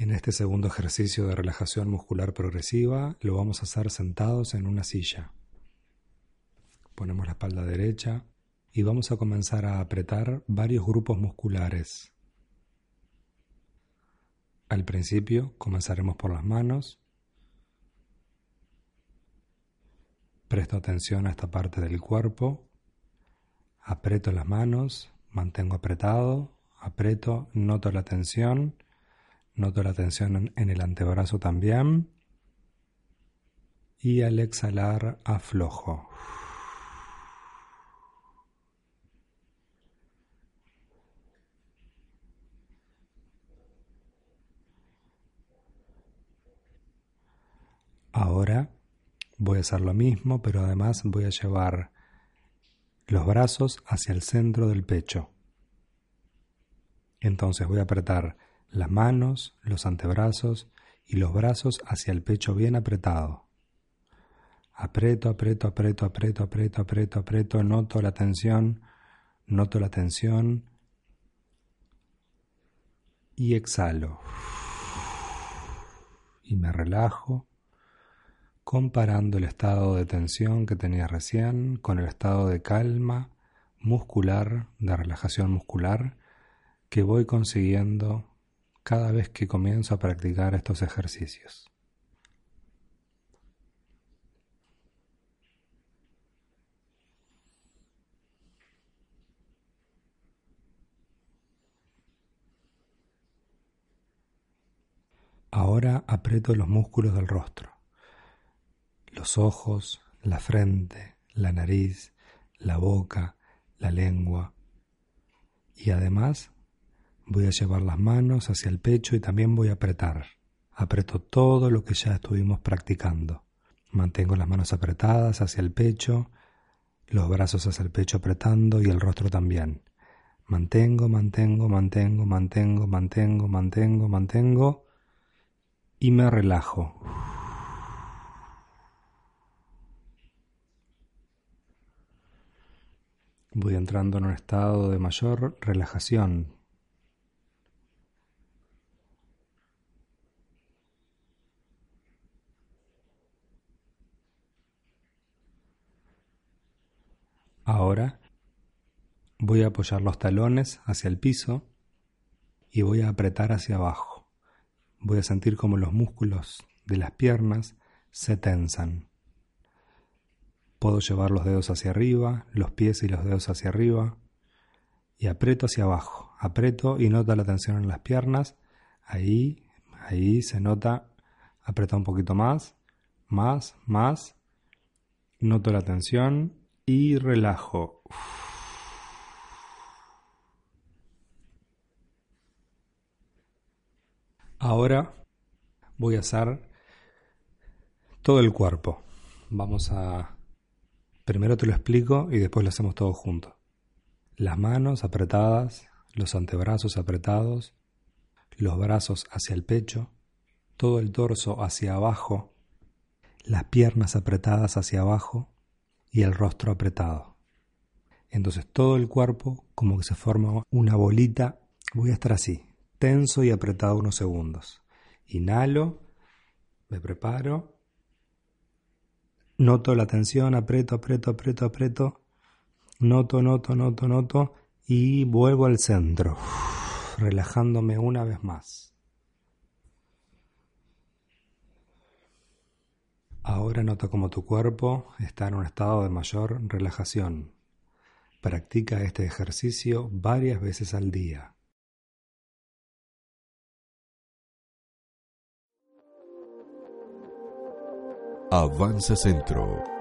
En este segundo ejercicio de relajación muscular progresiva lo vamos a hacer sentados en una silla. Ponemos la espalda derecha y vamos a comenzar a apretar varios grupos musculares. Al principio comenzaremos por las manos. Presto atención a esta parte del cuerpo. Aprieto las manos, mantengo apretado, aprieto, noto la tensión Noto la tensión en el antebrazo también. Y al exhalar aflojo. Ahora voy a hacer lo mismo, pero además voy a llevar los brazos hacia el centro del pecho. Entonces voy a apretar las manos, los antebrazos y los brazos hacia el pecho bien apretado. Aprieto, aprieto, aprieto, aprieto, aprieto, aprieto, aprieto, noto la tensión, noto la tensión y exhalo. Y me relajo, comparando el estado de tensión que tenía recién con el estado de calma muscular, de relajación muscular que voy consiguiendo cada vez que comienzo a practicar estos ejercicios. Ahora aprieto los músculos del rostro, los ojos, la frente, la nariz, la boca, la lengua y además Voy a llevar las manos hacia el pecho y también voy a apretar. Apreto todo lo que ya estuvimos practicando. Mantengo las manos apretadas hacia el pecho, los brazos hacia el pecho apretando y el rostro también. Mantengo, mantengo, mantengo, mantengo, mantengo, mantengo, mantengo y me relajo. Voy entrando en un estado de mayor relajación, Ahora voy a apoyar los talones hacia el piso y voy a apretar hacia abajo. Voy a sentir como los músculos de las piernas se tensan. Puedo llevar los dedos hacia arriba, los pies y los dedos hacia arriba y aprieto hacia abajo. Aprieto y nota la tensión en las piernas. Ahí, ahí se nota. Aprieta un poquito más, más, más. Noto la tensión y relajo. Ahora voy a hacer todo el cuerpo. Vamos a... Primero te lo explico y después lo hacemos todo juntos. Las manos apretadas, los antebrazos apretados, los brazos hacia el pecho, todo el torso hacia abajo, las piernas apretadas hacia abajo, y el rostro apretado. Entonces todo el cuerpo como que se forma una bolita. Voy a estar así, tenso y apretado unos segundos. Inhalo, me preparo, noto la tensión, aprieto, aprieto, aprieto, aprieto, noto, noto, noto, noto y vuelvo al centro, relajándome una vez más. Ahora nota cómo tu cuerpo está en un estado de mayor relajación. Practica este ejercicio varias veces al día. Avanza Centro